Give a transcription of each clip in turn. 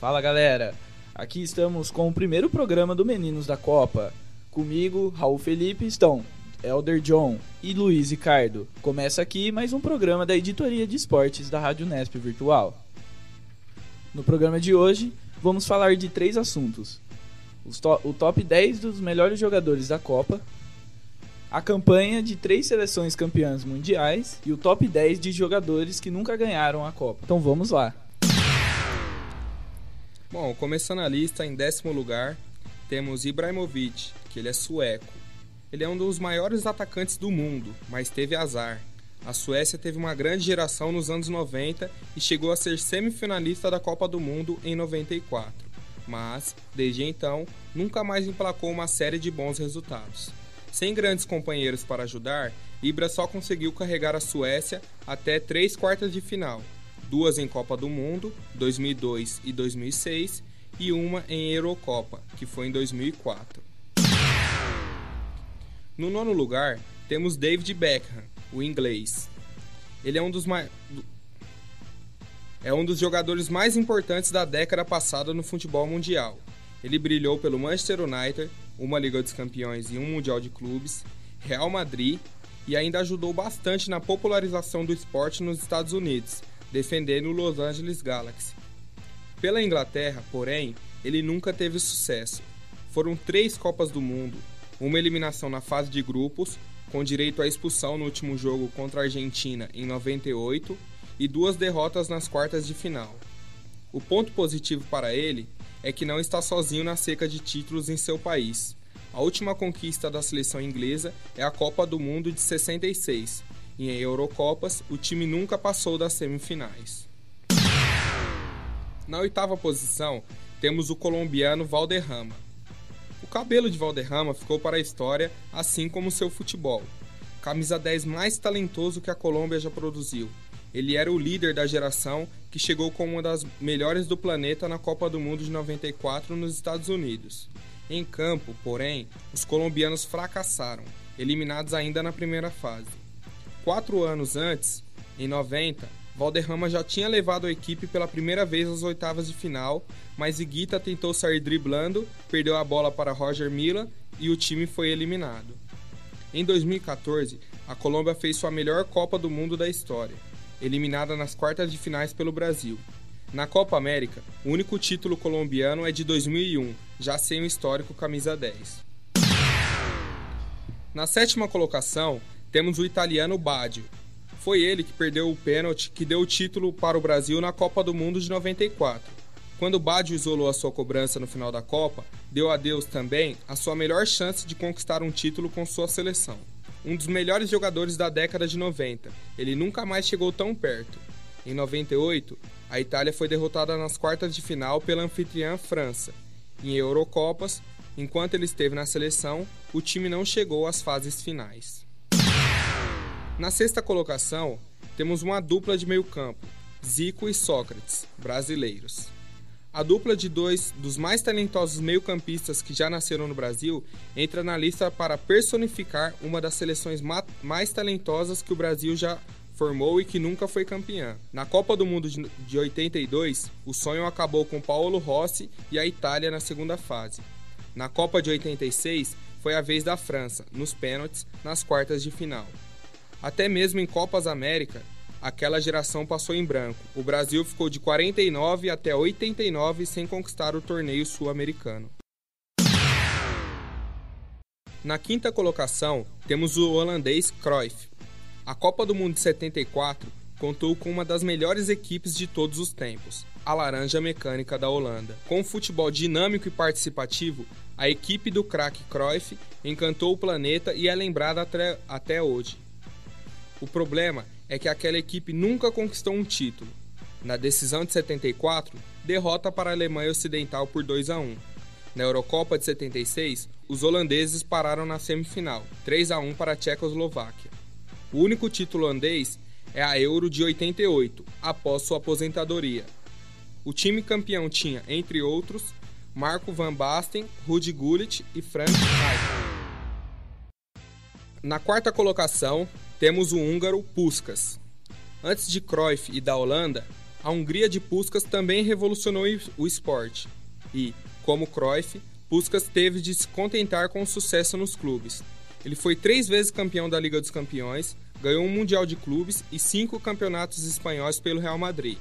Fala galera, aqui estamos com o primeiro programa do Meninos da Copa. Comigo, Raul Felipe, estão Elder John e Luiz Ricardo. Começa aqui mais um programa da editoria de esportes da Rádio Nesp Virtual. No programa de hoje, vamos falar de três assuntos: to o top 10 dos melhores jogadores da Copa, a campanha de três seleções campeãs mundiais e o top 10 de jogadores que nunca ganharam a Copa. Então vamos lá. Bom, começando a lista, em décimo lugar, temos Ibrahimovic, que ele é sueco. Ele é um dos maiores atacantes do mundo, mas teve azar. A Suécia teve uma grande geração nos anos 90 e chegou a ser semifinalista da Copa do Mundo em 94. Mas, desde então, nunca mais emplacou uma série de bons resultados. Sem grandes companheiros para ajudar, Ibra só conseguiu carregar a Suécia até três quartas de final, duas em Copa do Mundo, 2002 e 2006, e uma em Eurocopa, que foi em 2004. No nono lugar, temos David Beckham, o inglês. Ele é um dos mais é um dos jogadores mais importantes da década passada no futebol mundial. Ele brilhou pelo Manchester United, uma Liga dos Campeões e um Mundial de Clubes, Real Madrid e ainda ajudou bastante na popularização do esporte nos Estados Unidos, defendendo o Los Angeles Galaxy. Pela Inglaterra, porém, ele nunca teve sucesso. Foram três Copas do Mundo, uma eliminação na fase de grupos, com direito à expulsão no último jogo contra a Argentina em 98 e duas derrotas nas quartas de final. O ponto positivo para ele é que não está sozinho na seca de títulos em seu país. A última conquista da seleção inglesa é a Copa do Mundo de 66, e em Eurocopas o time nunca passou das semifinais. Na oitava posição, temos o colombiano Valderrama. O cabelo de Valderrama ficou para a história, assim como seu futebol. Camisa 10 mais talentoso que a Colômbia já produziu. Ele era o líder da geração que chegou como uma das melhores do planeta na Copa do Mundo de 94 nos Estados Unidos. Em campo, porém, os colombianos fracassaram, eliminados ainda na primeira fase. Quatro anos antes, em 90, Valderrama já tinha levado a equipe pela primeira vez às oitavas de final, mas Iguita tentou sair driblando, perdeu a bola para Roger Milla e o time foi eliminado. Em 2014, a Colômbia fez sua melhor Copa do Mundo da história eliminada nas quartas de finais pelo Brasil. Na Copa América, o único título colombiano é de 2001, já sem o histórico camisa 10. Na sétima colocação, temos o italiano Baggio. Foi ele que perdeu o pênalti que deu o título para o Brasil na Copa do Mundo de 94. Quando Baggio isolou a sua cobrança no final da Copa, deu a Deus também a sua melhor chance de conquistar um título com sua seleção um dos melhores jogadores da década de 90. Ele nunca mais chegou tão perto. Em 98, a Itália foi derrotada nas quartas de final pela anfitriã França. Em Eurocopas, enquanto ele esteve na seleção, o time não chegou às fases finais. Na sexta colocação, temos uma dupla de meio-campo, Zico e Sócrates, brasileiros. A dupla de dois dos mais talentosos meio-campistas que já nasceram no Brasil entra na lista para personificar uma das seleções mais talentosas que o Brasil já formou e que nunca foi campeã. Na Copa do Mundo de 82, o sonho acabou com Paulo Rossi e a Itália na segunda fase. Na Copa de 86, foi a vez da França, nos pênaltis, nas quartas de final. Até mesmo em Copas América, aquela geração passou em branco. O Brasil ficou de 49 até 89 sem conquistar o torneio sul-americano. Na quinta colocação, temos o holandês Cruyff. A Copa do Mundo de 74 contou com uma das melhores equipes de todos os tempos, a Laranja Mecânica da Holanda. Com um futebol dinâmico e participativo, a equipe do craque Cruyff encantou o planeta e é lembrada até, hoje. O problema é que aquela equipe nunca conquistou um título. Na decisão de 74, derrota para a Alemanha Ocidental por 2 a 1. Na Eurocopa de 76, os holandeses pararam na semifinal, 3 a 1 para a Tchecoslováquia. O único título holandês é a Euro de 88, após sua aposentadoria. O time campeão tinha, entre outros, Marco van Basten, Rudi Gullit e Frank Rijkaard. Na quarta colocação, temos o húngaro Puskas. Antes de Cruyff e da Holanda, A Hungria de Puskas também revolucionou o esporte e, como Cruyff, Puskas teve de se contentar com o sucesso nos clubes. Ele foi três vezes campeão da Liga dos Campeões, ganhou um Mundial de Clubes e cinco campeonatos espanhóis pelo Real Madrid.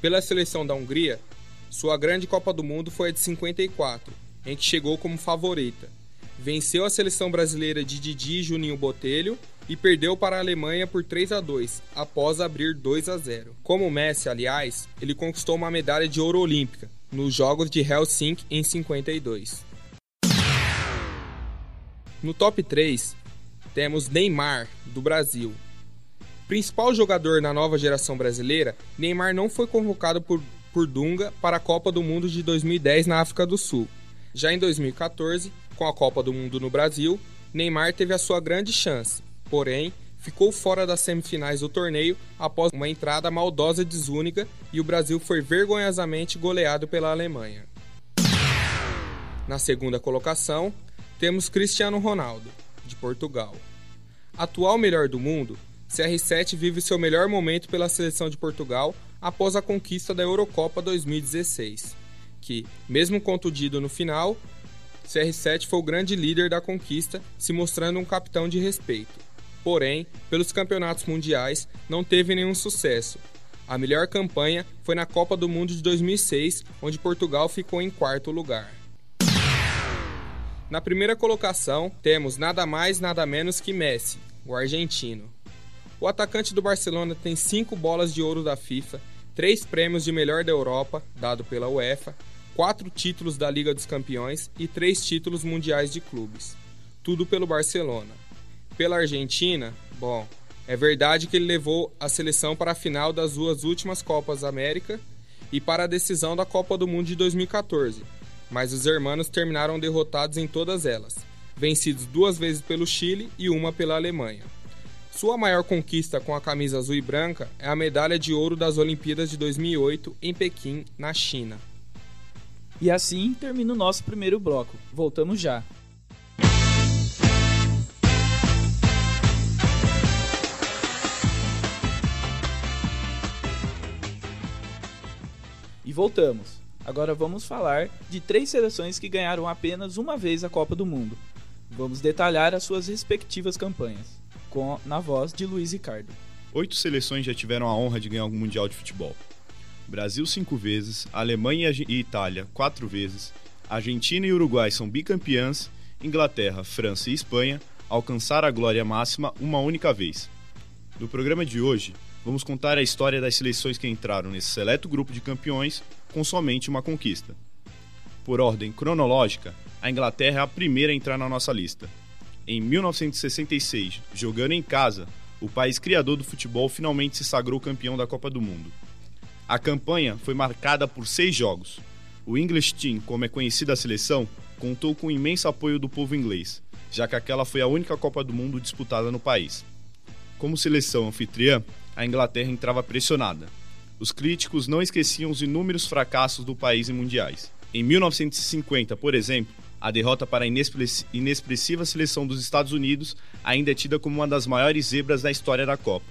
Pela seleção da Hungria, sua grande Copa do Mundo foi a de 54, em que chegou como favorita. Venceu a seleção brasileira de Didi e Juninho Botelho e perdeu para a Alemanha por 3 a 2, após abrir 2 a 0. Como Messi, aliás, ele conquistou uma medalha de ouro olímpica nos Jogos de Helsinki em 52. No top 3, temos Neymar, do Brasil. Principal jogador na nova geração brasileira, Neymar não foi convocado por, por Dunga para a Copa do Mundo de 2010 na África do Sul. Já em 2014, com a Copa do Mundo no Brasil, Neymar teve a sua grande chance, porém, ficou fora das semifinais do torneio após uma entrada maldosa de Zúñiga e o Brasil foi vergonhosamente goleado pela Alemanha. Na segunda colocação, temos Cristiano Ronaldo, de Portugal. Atual melhor do mundo, CR7 vive seu melhor momento pela seleção de Portugal após a conquista da Eurocopa 2016, que, mesmo contundido no final, CR7 foi o grande líder da conquista, se mostrando um capitão de respeito. Porém, pelos campeonatos mundiais, não teve nenhum sucesso. A melhor campanha foi na Copa do Mundo de 2006, onde Portugal ficou em quarto lugar. Na primeira colocação, temos nada mais nada menos que Messi, o argentino. O atacante do Barcelona tem cinco bolas de ouro da FIFA, três prêmios de melhor da Europa, dado pela UEFA, quatro títulos da Liga dos Campeões e três títulos mundiais de clubes. Tudo pelo Barcelona pela Argentina, bom, é verdade que ele levou a seleção para a final das duas últimas Copas América e para a decisão da Copa do Mundo de 2014, mas os hermanos terminaram derrotados em todas elas, vencidos duas vezes pelo Chile e uma pela Alemanha. Sua maior conquista com a camisa azul e branca é a medalha de ouro das Olimpíadas de 2008 em Pequim, na China. E assim termina o nosso primeiro bloco. Voltamos já. E voltamos. Agora vamos falar de três seleções que ganharam apenas uma vez a Copa do Mundo. Vamos detalhar as suas respectivas campanhas, com na voz de Luiz Ricardo. Oito seleções já tiveram a honra de ganhar o Mundial de Futebol. Brasil cinco vezes, Alemanha e Itália quatro vezes, Argentina e Uruguai são bicampeãs, Inglaterra, França e Espanha alcançaram a glória máxima uma única vez. No programa de hoje, vamos contar a história das seleções que entraram nesse seleto grupo de campeões com somente uma conquista. Por ordem cronológica, a Inglaterra é a primeira a entrar na nossa lista. Em 1966, jogando em casa, o país criador do futebol finalmente se sagrou campeão da Copa do Mundo. A campanha foi marcada por seis jogos. O English Team, como é conhecida a seleção, contou com imenso apoio do povo inglês, já que aquela foi a única Copa do Mundo disputada no país. Como seleção anfitriã, a Inglaterra entrava pressionada. Os críticos não esqueciam os inúmeros fracassos do país em mundiais. Em 1950, por exemplo, a derrota para a inexpressiva seleção dos Estados Unidos ainda é tida como uma das maiores zebras da história da Copa.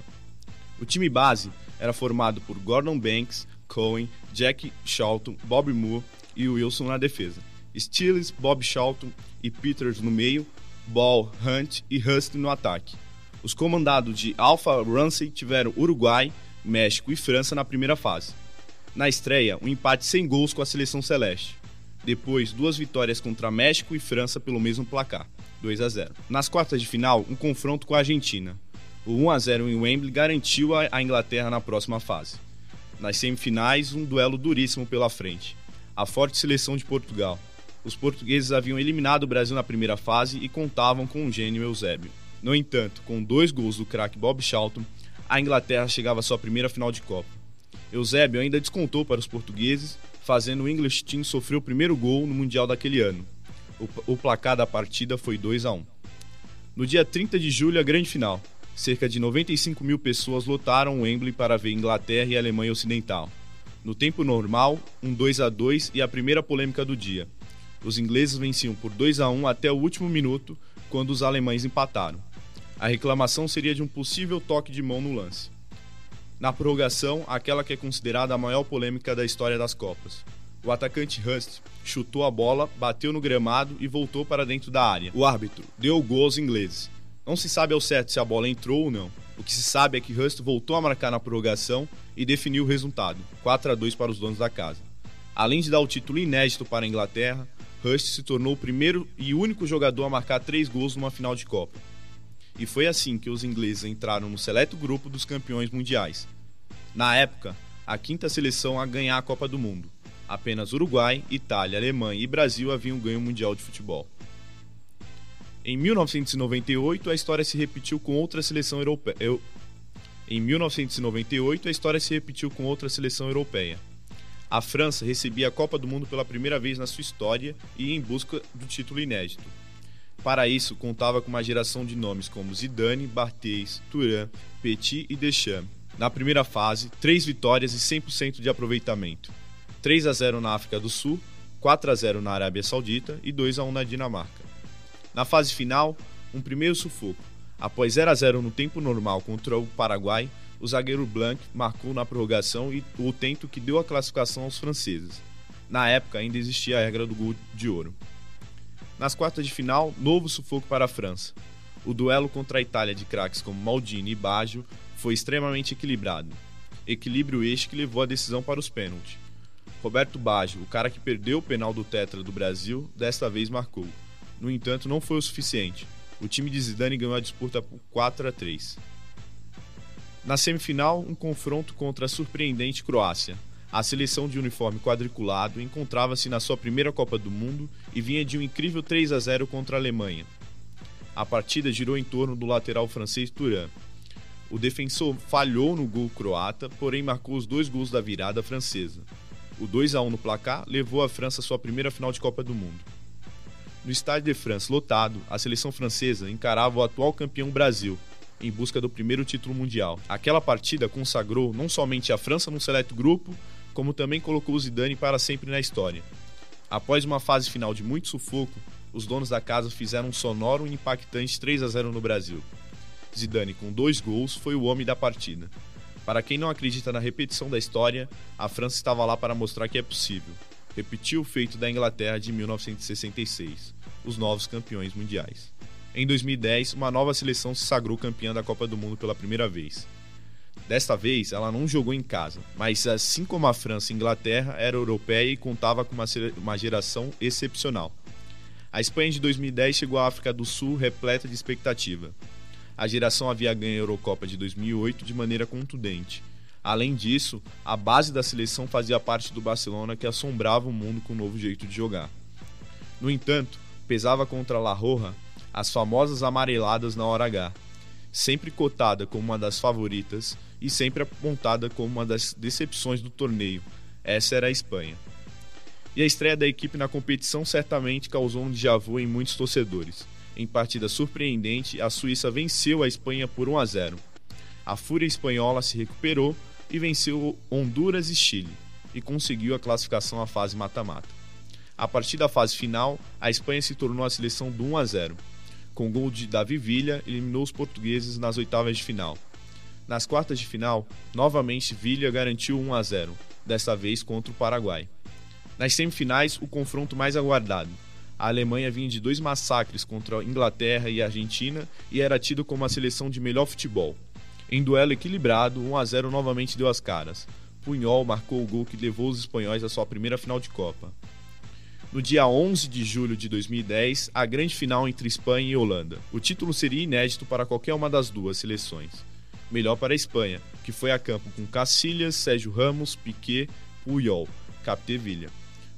O time base era formado por Gordon Banks, Cohen, Jack Charlton, Bob Moore e Wilson na defesa. Stills, Bob Charlton e Peters no meio, Ball, Hunt e Huston no ataque. Os comandados de Alpha Ramsey tiveram Uruguai, México e França na primeira fase. Na estreia, um empate sem gols com a seleção celeste. Depois, duas vitórias contra México e França pelo mesmo placar, 2 a 0. Nas quartas de final, um confronto com a Argentina. O 1 a 0 em Wembley garantiu a Inglaterra na próxima fase. Nas semifinais, um duelo duríssimo pela frente. A forte seleção de Portugal. Os portugueses haviam eliminado o Brasil na primeira fase e contavam com o gênio Eusébio. No entanto, com dois gols do craque Bob Charlton, a Inglaterra chegava à sua primeira final de Copa. Eusébio ainda descontou para os portugueses, fazendo o English Team sofrer o primeiro gol no Mundial daquele ano. O, placar da partida foi 2 a 1. No dia 30 de julho, a grande final. Cerca de 95 mil pessoas lotaram o Wembley para ver Inglaterra e Alemanha Ocidental. No tempo normal, um 2 a 2 e a primeira polêmica do dia. Os ingleses venciam por 2 a 1 até o último minuto, quando os alemães empataram. A reclamação seria de um possível toque de mão no lance. Na prorrogação, aquela que é considerada a maior polêmica da história das Copas. O atacante Hust chutou a bola, bateu no gramado e voltou para dentro da área. O árbitro deu o gol aos ingleses. Não se sabe ao certo se a bola entrou ou não. O que se sabe é que Hust voltou a marcar na prorrogação e definiu o resultado, 4 a 2 para os donos da casa. Além de dar o título inédito para a Inglaterra, Hust se tornou o primeiro e único jogador a marcar três gols numa final de Copa. E foi assim que os ingleses entraram no seleto grupo dos campeões mundiais. Na época, a quinta seleção a ganhar a Copa do Mundo. Apenas Uruguai, Itália, Alemanha e Brasil haviam ganho o Mundial de Futebol. Em 1998, a história se repetiu com outra seleção europeia. Eu... Em 1998, a história se repetiu com outra seleção europeia. A França recebia a Copa do Mundo pela primeira vez na sua história e em busca do título inédito. Para isso, contava com uma geração de nomes como Zidane, Barthez, Turan, Petit e Deschamps. Na primeira fase, três vitórias e 100% de aproveitamento. 3 a 0 na África do Sul, 4 a 0 na Arábia Saudita e 2 a 1 na Dinamarca. Na fase final, um primeiro sufoco. Após 0 a 0 no tempo normal contra o Paraguai, o zagueiro Blanc marcou na prorrogação e o tento que deu a classificação aos franceses. Na época ainda existia a regra do gol de ouro. Nas quartas de final, novo sufoco para a França. O duelo contra a Itália de craques como Maldini e Baggio foi extremamente equilibrado. Equilíbrio este que levou a decisão para os pênaltis. Roberto Baggio, o cara que perdeu o penal do Tetra do Brasil, desta vez marcou. No entanto, não foi o suficiente. O time de Zidane ganhou a disputa por 4 a 3. Na semifinal, um confronto contra a surpreendente Croácia. A seleção de uniforme quadriculado encontrava-se na sua primeira Copa do Mundo e vinha de um incrível 3 a 0 contra a Alemanha. A partida girou em torno do lateral francês Turan. O defensor falhou no gol croata, porém marcou os dois gols da virada francesa. O 2 a 1 no placar levou a França à sua primeira final de Copa do Mundo. No Estádio de France lotado, a seleção francesa encarava o atual campeão Brasil, em busca do primeiro título mundial. Aquela partida consagrou não somente a França no seleto grupo, como também colocou o Zidane para sempre na história. Após uma fase final de muito sufoco, os donos da casa fizeram um sonoro e impactante 3 a 0 no Brasil. Zidane, com dois gols, foi o homem da partida. Para quem não acredita na repetição da história, a França estava lá para mostrar que é possível. Repetiu o feito da Inglaterra de 1966 os novos campeões mundiais. Em 2010, uma nova seleção se sagrou campeã da Copa do Mundo pela primeira vez. Desta vez, ela não jogou em casa, mas assim como a França e a Inglaterra, era europeia e contava com uma, uma geração excepcional. A Espanha de 2010 chegou à África do Sul repleta de expectativa. A geração havia ganho a Eurocopa de 2008 de maneira contundente. Além disso, a base da seleção fazia parte do Barcelona que assombrava o mundo com um novo jeito de jogar. No entanto, pesava contra La Roja as famosas amareladas na hora H, sempre cotada como uma das favoritas e sempre apontada como uma das decepções do torneio. Essa era a Espanha. E a estreia da equipe na competição certamente causou um déjà vu em muitos torcedores. Em partida surpreendente, a Suíça venceu a Espanha por 1 a 0. A fúria espanhola se recuperou e venceu Honduras e Chile, e conseguiu a classificação à fase mata-mata. A partir da fase final, a Espanha se tornou a seleção do 1 a 0. Com gol de Davi Villa, eliminou os portugueses nas oitavas de final. Nas quartas de final, novamente Villa garantiu 1 a 0, desta vez contra o Paraguai. Nas semifinais, o confronto mais aguardado. A Alemanha vinha de dois massacres contra a Inglaterra e a Argentina e era tido como a seleção de melhor futebol. Em duelo equilibrado, 1 a 0 novamente deu as caras. Punhol marcou o gol que levou os espanhóis à sua primeira final de Copa no dia 11 de julho de 2010, a grande final entre Espanha e Holanda. O título seria inédito para qualquer uma das duas seleções. Melhor para a Espanha, que foi a campo com Cacilhas, Sérgio Ramos, Piquet, Puyol, Capdevilla.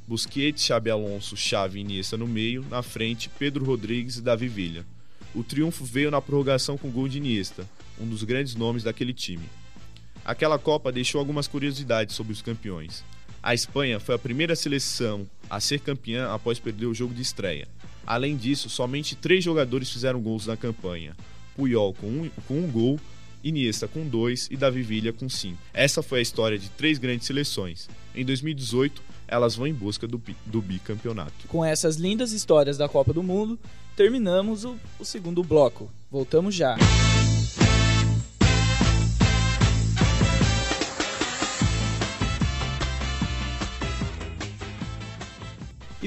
Busquets, Xabi Alonso, Xavi e Iniesta no meio, na frente Pedro Rodrigues e Davi Villa. O triunfo veio na prorrogação com gol de Iniesta, um dos grandes nomes daquele time. Aquela Copa deixou algumas curiosidades sobre os campeões. A Espanha foi a primeira seleção a ser campeã após perder o jogo de estreia. Além disso, somente três jogadores fizeram gols na campanha: Puyol com um, com um gol, Iniesta com dois e Davi Villa com cinco. Essa foi a história de três grandes seleções. Em 2018, elas vão em busca do, do bicampeonato. Com essas lindas histórias da Copa do Mundo, terminamos o, o segundo bloco. Voltamos já.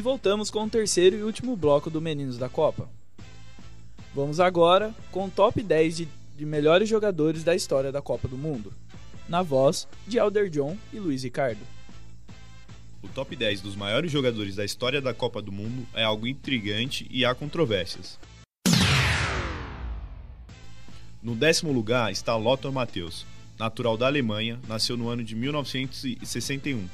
Voltamos com o terceiro e último bloco do Meninos da Copa. Vamos agora com o top 10 de, de melhores jogadores da história da Copa do Mundo, na voz de Alder John e Luiz Ricardo. O top 10 dos maiores jogadores da história da Copa do Mundo é algo intrigante e há controvérsias. No décimo lugar está Lothar Matthäus, natural da Alemanha, nasceu no ano de 1961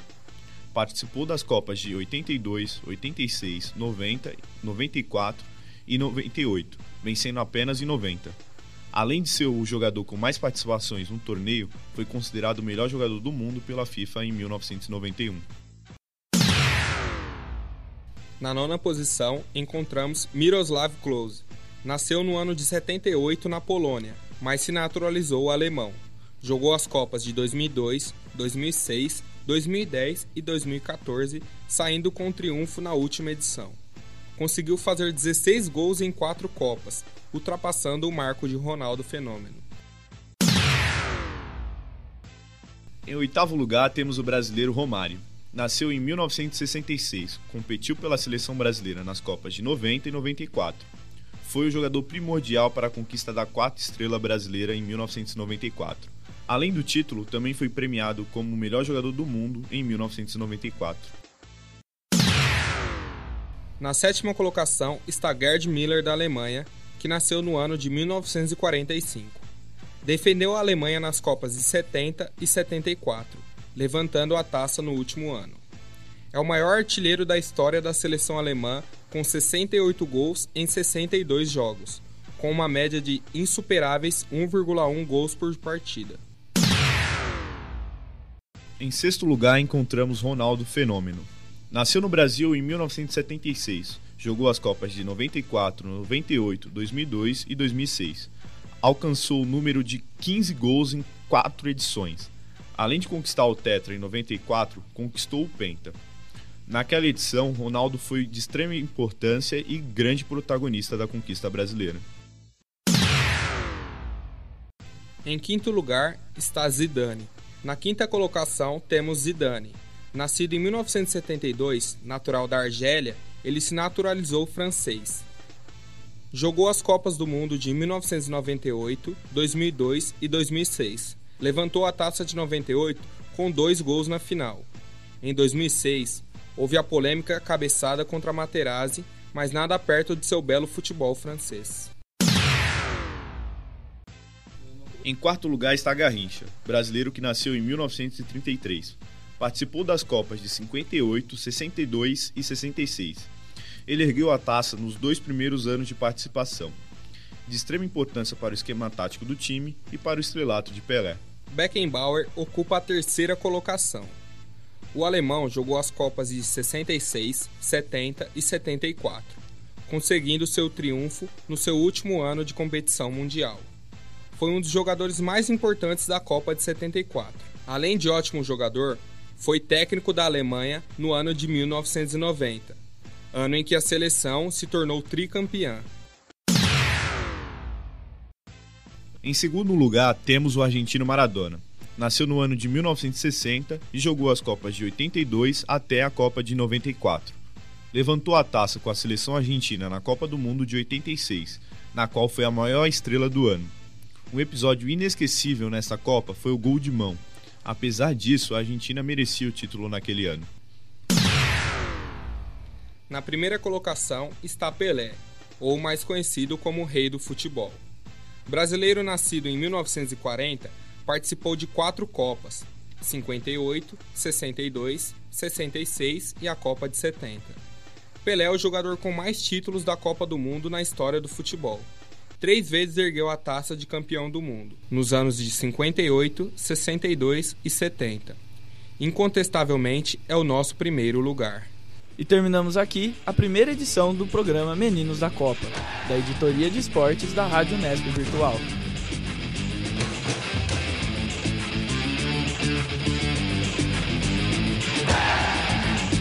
Participou das Copas de 82, 86, 90, 94 e 98, vencendo apenas em 90. Além de ser o jogador com mais participações no torneio, foi considerado o melhor jogador do mundo pela FIFA em 1991. Na nona posição, encontramos Miroslav Klose. Nasceu no ano de 78 na Polônia, mas se naturalizou alemão. Jogou as Copas de 2002, 2006, 2010 e 2014, saindo com triunfo na última edição. Conseguiu fazer 16 gols em quatro Copas, ultrapassando o marco de Ronaldo Fenômeno. Em oitavo lugar temos o brasileiro Romário. Nasceu em 1966, competiu pela seleção brasileira nas Copas de 90 e 94. Foi o jogador primordial para a conquista da quarta estrela brasileira em 1994 Além do título, também foi premiado como o melhor jogador do mundo em 1994. Na sétima colocação está Gerd Miller da Alemanha, que nasceu no ano de 1945. Defendeu a Alemanha nas Copas de 70 e 74, levantando a taça no último ano. É o maior artilheiro da história da seleção alemã, com 68 gols em 62 jogos, com uma média de insuperáveis 1,1 gols por partida. Em sexto lugar encontramos Ronaldo Fenômeno. Nasceu no Brasil em 1976, jogou as Copas de 94, 98, 2002 e 2006. Alcançou o número de 15 gols em quatro edições. Além de conquistar o Tetra em 94, conquistou o Penta. Naquela edição, Ronaldo foi de extrema importância e grande protagonista da conquista brasileira. Em quinto lugar está Zidane, na quinta colocação temos Zidane. Nascido em 1972, natural da Argélia, ele se naturalizou francês. Jogou as Copas do Mundo de 1998, 2002 e 2006. Levantou a taça de 98 com dois gols na final. Em 2006, houve a polêmica cabeçada contra Materazzi, mas nada perto de seu belo futebol francês. Em quarto lugar está Garrincha, brasileiro que nasceu em 1933. Participou das Copas de 58, 62 e 66. Ele ergueu a taça nos dois primeiros anos de participação, de extrema importância para o esquema tático do time e para o estrelato de Pelé. Beckenbauer ocupa a terceira colocação. O alemão jogou as Copas de 66, 70 e 74, conseguindo seu triunfo no seu último ano de competição mundial foi um dos jogadores mais importantes da Copa de 74. Além de ótimo jogador, foi técnico da Alemanha no ano de 1990, ano em que a seleção se tornou tricampeã. Em segundo lugar, temos o argentino Maradona. Nasceu no ano de 1960 e jogou as Copas de 82 até a Copa de 94. Levantou a taça com a seleção argentina na Copa do Mundo de 86, na qual foi a maior estrela do ano. Um episódio inesquecível nessa Copa foi o gol de mão. Apesar disso, a Argentina merecia o título naquele ano. Na primeira colocação está Pelé, ou mais conhecido como Rei do Futebol. Brasileiro nascido em 1940, participou de quatro Copas: 58, 62, 66 e a Copa de 70. Pelé é o jogador com mais títulos da Copa do Mundo na história do futebol três vezes ergueu a taça de campeão do mundo, nos anos de 58, 62 e 70. Incontestavelmente é o nosso primeiro lugar. E terminamos aqui a primeira edição do programa Meninos da Copa, da editoria de esportes da Rádio Nesp Virtual.